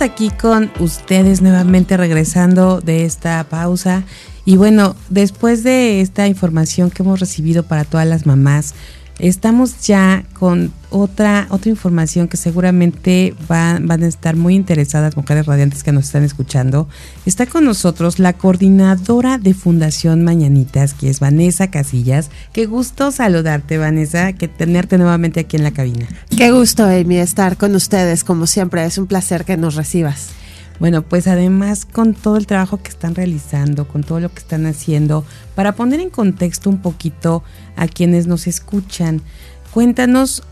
aquí con ustedes nuevamente regresando de esta pausa. Y bueno, después de esta información que hemos recibido para todas las mamás, Estamos ya con otra, otra información que seguramente van, van a estar muy interesadas, mujeres radiantes que nos están escuchando. Está con nosotros la coordinadora de Fundación Mañanitas, que es Vanessa Casillas. Qué gusto saludarte, Vanessa, que tenerte nuevamente aquí en la cabina. Qué gusto, Amy, estar con ustedes, como siempre. Es un placer que nos recibas. Bueno, pues además con todo el trabajo que están realizando, con todo lo que están haciendo, para poner en contexto un poquito a quienes nos escuchan, cuéntanos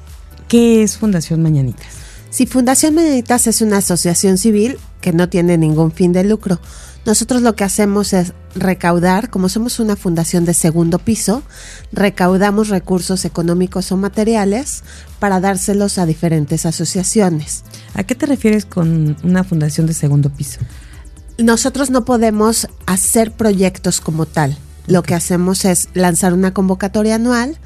qué es Fundación Mañanitas. Sí, Fundación Mañanitas es una asociación civil que no tiene ningún fin de lucro. Nosotros lo que hacemos es recaudar, como somos una fundación de segundo piso, recaudamos recursos económicos o materiales para dárselos a diferentes asociaciones. ¿A qué te refieres con una fundación de segundo piso? Nosotros no podemos hacer proyectos como tal. Lo que hacemos es lanzar una convocatoria anual,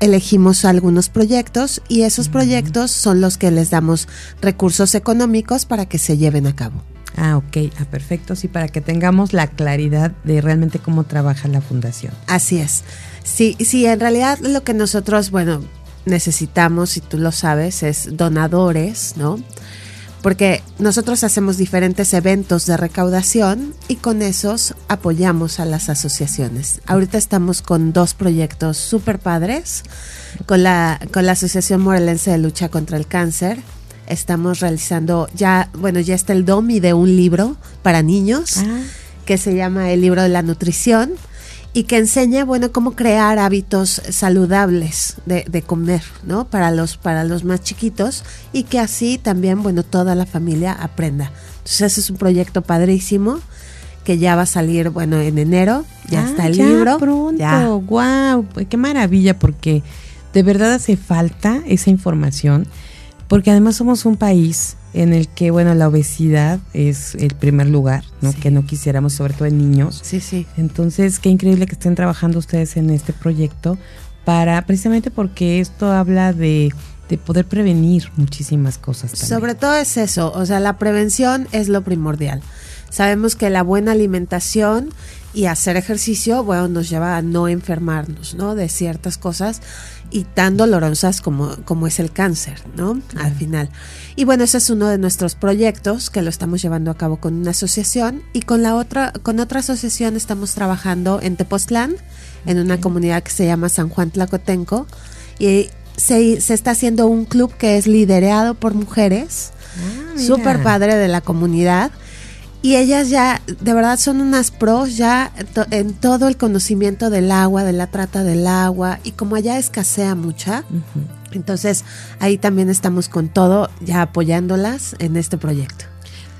elegimos algunos proyectos y esos proyectos son los que les damos recursos económicos para que se lleven a cabo. Ah, ok, ah, perfecto, sí, para que tengamos la claridad de realmente cómo trabaja la fundación. Así es. Sí, sí, en realidad lo que nosotros, bueno, necesitamos, si tú lo sabes, es donadores, ¿no? Porque nosotros hacemos diferentes eventos de recaudación y con esos apoyamos a las asociaciones. Ahorita estamos con dos proyectos súper padres, con la, con la Asociación Morelense de Lucha contra el Cáncer estamos realizando ya, bueno, ya está el DOMI de un libro para niños ah. que se llama El libro de la nutrición y que enseña, bueno, cómo crear hábitos saludables de, de, comer, ¿no? Para los, para los más chiquitos y que así también, bueno, toda la familia aprenda. Entonces ese es un proyecto padrísimo que ya va a salir, bueno, en enero, ya ah, está el libro. Pronto, ya. wow, qué maravilla porque de verdad hace falta esa información porque además somos un país en el que, bueno, la obesidad es el primer lugar, ¿no? Que no quisiéramos, sobre todo en niños. Sí, sí. Entonces, qué increíble que estén trabajando ustedes en este proyecto para, precisamente porque esto habla de, de poder prevenir muchísimas cosas. También. Sobre todo es eso, o sea, la prevención es lo primordial. Sabemos que la buena alimentación y hacer ejercicio, bueno, nos lleva a no enfermarnos, ¿no? De ciertas cosas y tan dolorosas como, como es el cáncer, ¿no? Al final. Y bueno, ese es uno de nuestros proyectos que lo estamos llevando a cabo con una asociación y con la otra, con otra asociación estamos trabajando en Tepoztlán, en una comunidad que se llama San Juan Tlacotenco y se, se está haciendo un club que es liderado por mujeres, ah, súper padre de la comunidad y ellas ya, de verdad, son unas pros ya en todo el conocimiento del agua, de la trata del agua, y como allá escasea mucha, entonces ahí también estamos con todo, ya apoyándolas en este proyecto.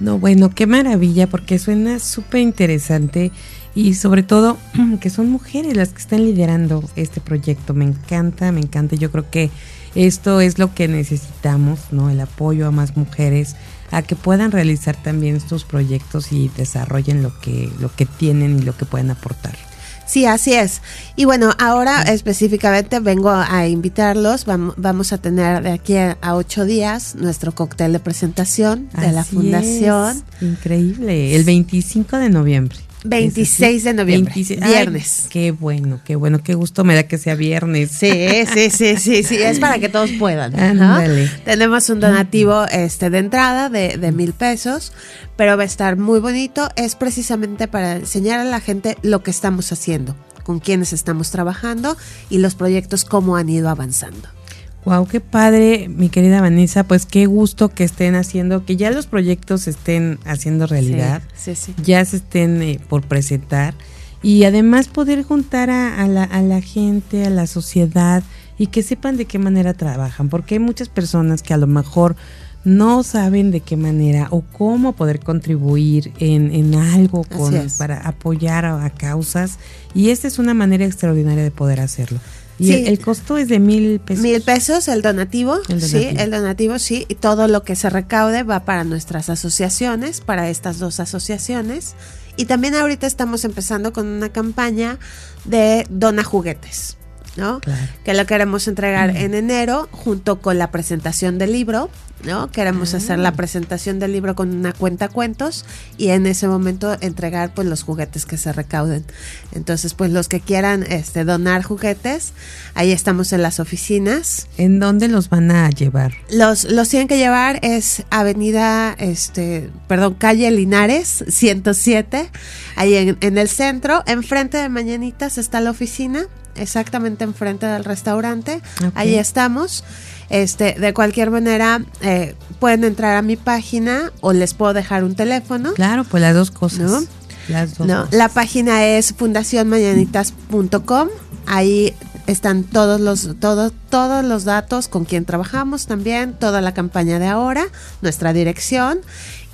No, bueno, qué maravilla, porque suena súper interesante y sobre todo que son mujeres las que están liderando este proyecto. Me encanta, me encanta. Yo creo que esto es lo que necesitamos, ¿no? El apoyo a más mujeres a que puedan realizar también estos proyectos y desarrollen lo que, lo que tienen y lo que pueden aportar. Sí, así es. Y bueno, ahora específicamente vengo a invitarlos. Vamos a tener de aquí a ocho días nuestro cóctel de presentación de la fundación. Increíble. El 25 de noviembre. 26 de noviembre, viernes. qué bueno, qué bueno, qué gusto me da que sea viernes. Sí, sí, sí, sí, sí, es para que todos puedan. Tenemos un donativo este, de entrada de, de mil pesos, pero va a estar muy bonito. Es precisamente para enseñar a la gente lo que estamos haciendo, con quienes estamos trabajando y los proyectos, cómo han ido avanzando. Wow, qué padre, mi querida Vanessa, pues qué gusto que estén haciendo, que ya los proyectos estén haciendo realidad, sí, sí, ya se estén eh, por presentar. Y además poder juntar a, la, a la gente, a la sociedad y que sepan de qué manera trabajan, porque hay muchas personas que a lo mejor no saben de qué manera o cómo poder contribuir en, en algo con, para apoyar a, a causas. Y esta es una manera extraordinaria de poder hacerlo. Y el, costo es de mil pesos. Mil pesos el donativo, sí, el donativo, sí, y todo lo que se recaude va para nuestras asociaciones, para estas dos asociaciones. Y también ahorita estamos empezando con una campaña de dona juguetes. ¿No? Que lo queremos entregar en enero junto con la presentación del libro ¿no? Queremos hacer la ah. presentación del libro con una cuenta cuentos y en ese momento entregar pues los juguetes que se recauden. Entonces, pues los que quieran este donar juguetes, ahí estamos en las oficinas. ¿En dónde los van a llevar? Los los tienen que llevar es Avenida este, perdón, calle Linares 107, ahí en, en el centro, enfrente de Mañanitas está la oficina, exactamente enfrente del restaurante. Ahí estamos. Este, de cualquier manera, eh, pueden entrar a mi página o les puedo dejar un teléfono. Claro, pues las dos cosas. Las dos La página es fundacionmañanitas.com. Ahí están todos los, todos, todos los datos con quien trabajamos también, toda la campaña de ahora, nuestra dirección.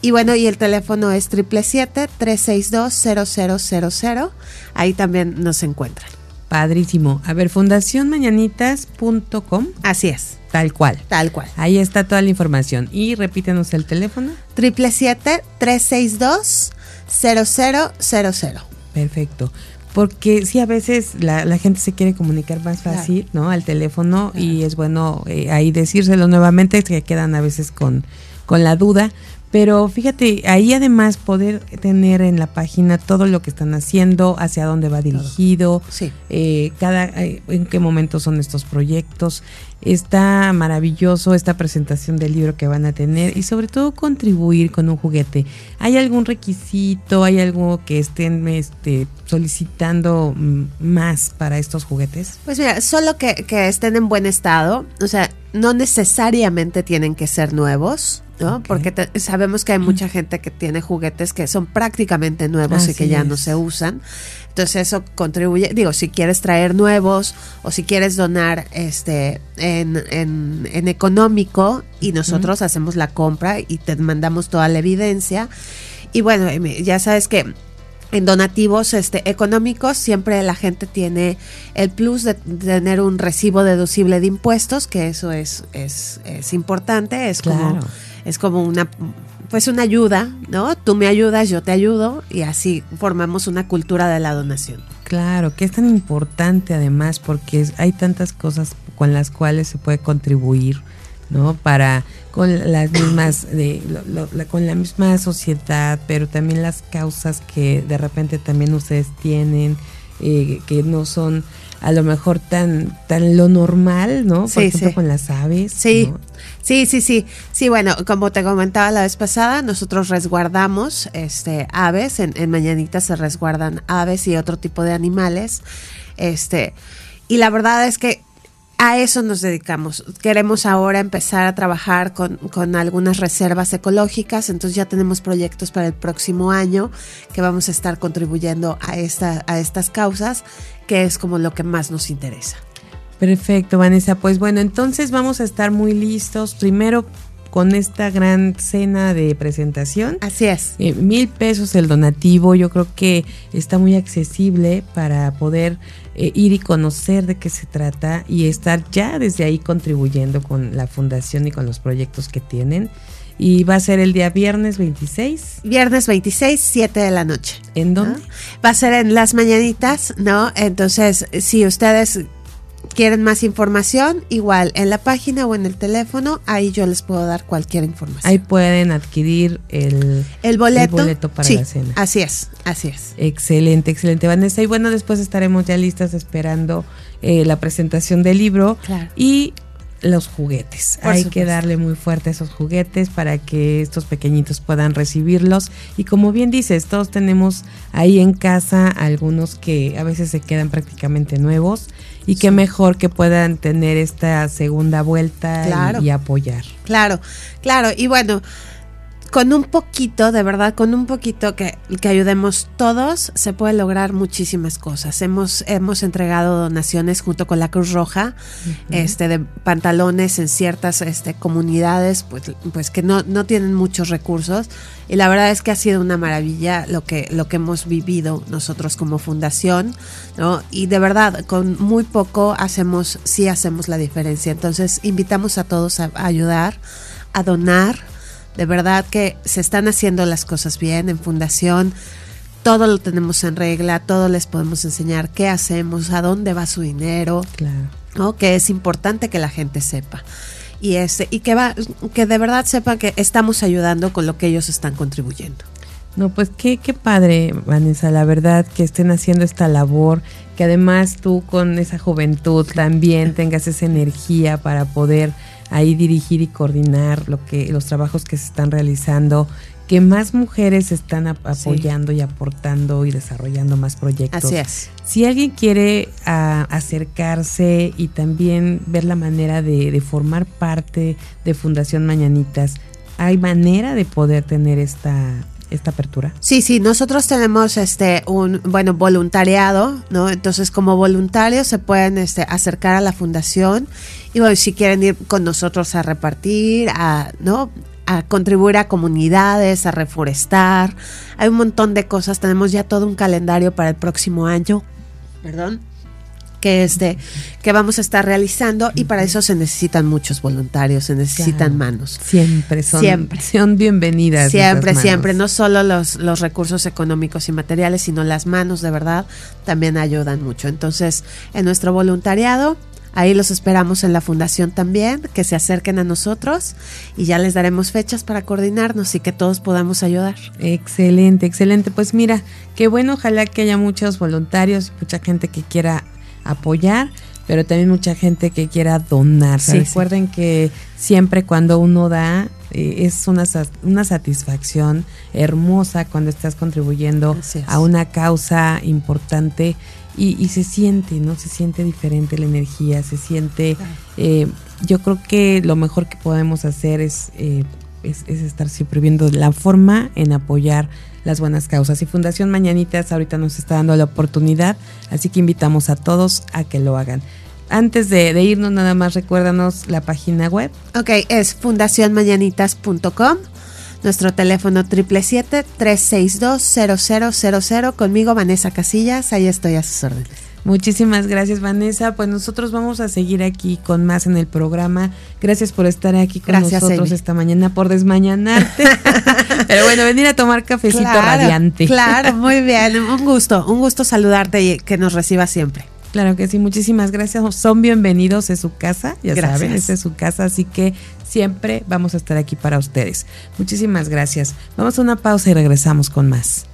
Y bueno, y el teléfono es 777-362-0000. Ahí también nos encuentran. Padrísimo. A ver, fundacionmañanitas.com. Así es. Tal cual. Tal cual. Ahí está toda la información. Y repítenos el teléfono. 777-362-0000. Perfecto. Porque sí, a veces la, gente se quiere comunicar más fácil, ¿no? Al teléfono y es bueno eh, ahí decírselo nuevamente, que quedan a veces con, con la duda. Pero fíjate, ahí además poder tener en la página todo lo que están haciendo, hacia dónde va dirigido, eh, cada, eh, en qué momento son estos proyectos. Está maravilloso esta presentación del libro que van a tener y sobre todo contribuir con un juguete. ¿Hay algún requisito, hay algo que estén este, solicitando más para estos juguetes? Pues mira, solo que, que estén en buen estado, o sea, no necesariamente tienen que ser nuevos. ¿No? Porque sabemos que hay mucha gente que tiene juguetes que son prácticamente nuevos y que ya no se usan. Entonces eso contribuye, digo, si quieres traer nuevos o si quieres donar este en, en, económico y nosotros hacemos la compra y te mandamos toda la evidencia. Y bueno, ya sabes que en donativos este, económicos siempre la gente tiene el plus de tener un recibo deducible de impuestos, que eso es, es, es importante, es como es como una pues una ayuda, ¿no? Tú me ayudas, yo te ayudo y así formamos una cultura de la donación. Claro, que es tan importante además porque hay tantas cosas con las cuales se puede contribuir, ¿no? Para con las mismas de con la misma sociedad, pero también las causas que de repente también ustedes tienen eh, que no son a lo mejor tan tan lo normal, ¿no? Por ejemplo con las aves. Sí. Sí, sí, sí. Sí, bueno, como te comentaba la vez pasada, nosotros resguardamos este, aves. En, en Mañanita se resguardan aves y otro tipo de animales. Este, y la verdad es que a eso nos dedicamos. Queremos ahora empezar a trabajar con, con, algunas reservas ecológicas, entonces ya tenemos proyectos para el próximo año que vamos a estar contribuyendo a, esta, a estas causas, que es como lo que más nos interesa. Perfecto, Vanessa. Pues bueno, entonces vamos a estar muy listos. Primero con esta gran cena de presentación. Así es. Eh, mil pesos el donativo, yo creo que está muy accesible para poder eh, ir y conocer de qué se trata y estar ya desde ahí contribuyendo con la fundación y con los proyectos que tienen. Y va a ser el día viernes 26. Viernes 26, 7 de la noche. ¿En dónde? Va a ser en las mañanitas, ¿no? Entonces, si ustedes quieren más información, igual en la página o en el teléfono, ahí yo les puedo dar cualquier información. Ahí pueden adquirir el, el boleto, para la cena. Así es, así es. Excelente, excelente, Vanessa. Y bueno, después estaremos ya listas esperando eh, la presentación del libro y los juguetes. Hay que darle muy fuerte a esos juguetes para que estos pequeñitos puedan recibirlos. Y como bien dices, todos tenemos ahí en casa algunos que a veces se quedan prácticamente nuevos y qué mejor que puedan tener esta segunda vuelta y, apoyar. Claro, claro. Y bueno, con un poquito, de verdad, con un poquito que, que, ayudemos todos, se puede lograr muchísimas cosas. Hemos, hemos entregado donaciones junto con la Cruz Roja, este, de pantalones en ciertas este, comunidades, pues, pues que no, no tienen muchos recursos. Y la verdad es que ha sido una maravilla lo que, lo que hemos vivido nosotros como fundación, ¿no? Y de verdad, con muy poco hacemos, sí hacemos la diferencia. Entonces, invitamos a todos a ayudar, a donar de verdad que se están haciendo las cosas bien en Fundación. todo lo tenemos en regla, todo les podemos enseñar qué hacemos, a dónde va su dinero, Claro. ¿no? que es importante que la gente sepa. Y, este, y que, va, que de verdad sepa que estamos ayudando con lo que ellos están contribuyendo. No, pues qué, qué padre, Vanessa, la verdad que estén haciendo esta labor, que además tú con esa juventud también tengas esa energía para poder ahí dirigir y coordinar lo que los trabajos que se están realizando, que más mujeres están ap- Sí. apoyando y aportando y desarrollando más proyectos. Así es. Si alguien quiere ah, acercarse y también ver la manera de, de formar parte de Fundación Mañanitas, ¿hay manera de poder tener esta, esta apertura? Sí, sí, nosotros tenemos este un bueno voluntariado, ¿no? Entonces, como voluntarios se pueden este acercar a la fundación y bueno, si quieren ir con nosotros a repartir, a, ¿no? a contribuir a comunidades, a reforestar. Hay un montón de cosas, tenemos ya todo un calendario para el próximo año. Perdón. Que este que vamos a estar realizando y para eso se necesitan muchos voluntarios, se necesitan Claro. manos. Siempre son, Siempre. son bienvenidas. Siempre, siempre, no solo los, los recursos económicos y materiales, sino las manos de verdad también ayudan mucho. Entonces, en nuestro voluntariado, ahí los esperamos en la fundación también, que se acerquen a nosotros y ya les daremos fechas para coordinarnos y que todos podamos ayudar. Excelente, excelente. Pues mira, qué bueno, ojalá que haya muchos voluntarios, mucha gente que quiera apoyar, pero también mucha gente que quiera donar. Sí, Recuerden que siempre cuando uno da eh, es una, una satisfacción hermosa cuando estás contribuyendo a una causa importante y, y se siente, ¿no? Se siente diferente la energía, se siente... Eh, yo creo que lo mejor que podemos hacer es, eh, es, es estar siempre viendo la forma en apoyar las buenas causas. Y Fundación Mañanitas ahorita nos está dando la oportunidad, así que invitamos a todos a que lo hagan. Antes de, irnos, nada más recuérdanos la página web. Ok, es fundacionmañanitas.com. Nuestro teléfono 777-362-0000. Conmigo, Vanessa Casillas. Ahí estoy a sus órdenes. Muchísimas gracias, Vanessa. Pues nosotros vamos a seguir aquí con más en el programa. Gracias por estar aquí con Gracias, nosotros esta mañana, por desmañanarte. Pero bueno, venir a tomar cafecito Claro, radiante. Claro, muy bien. Un gusto, un gusto saludarte y que nos reciba siempre. Claro que sí, muchísimas gracias. Son bienvenidos en su casa, ya Gracias. saben, esta es su casa, así que siempre vamos a estar aquí para ustedes. Muchísimas gracias. Vamos a una pausa y regresamos con más.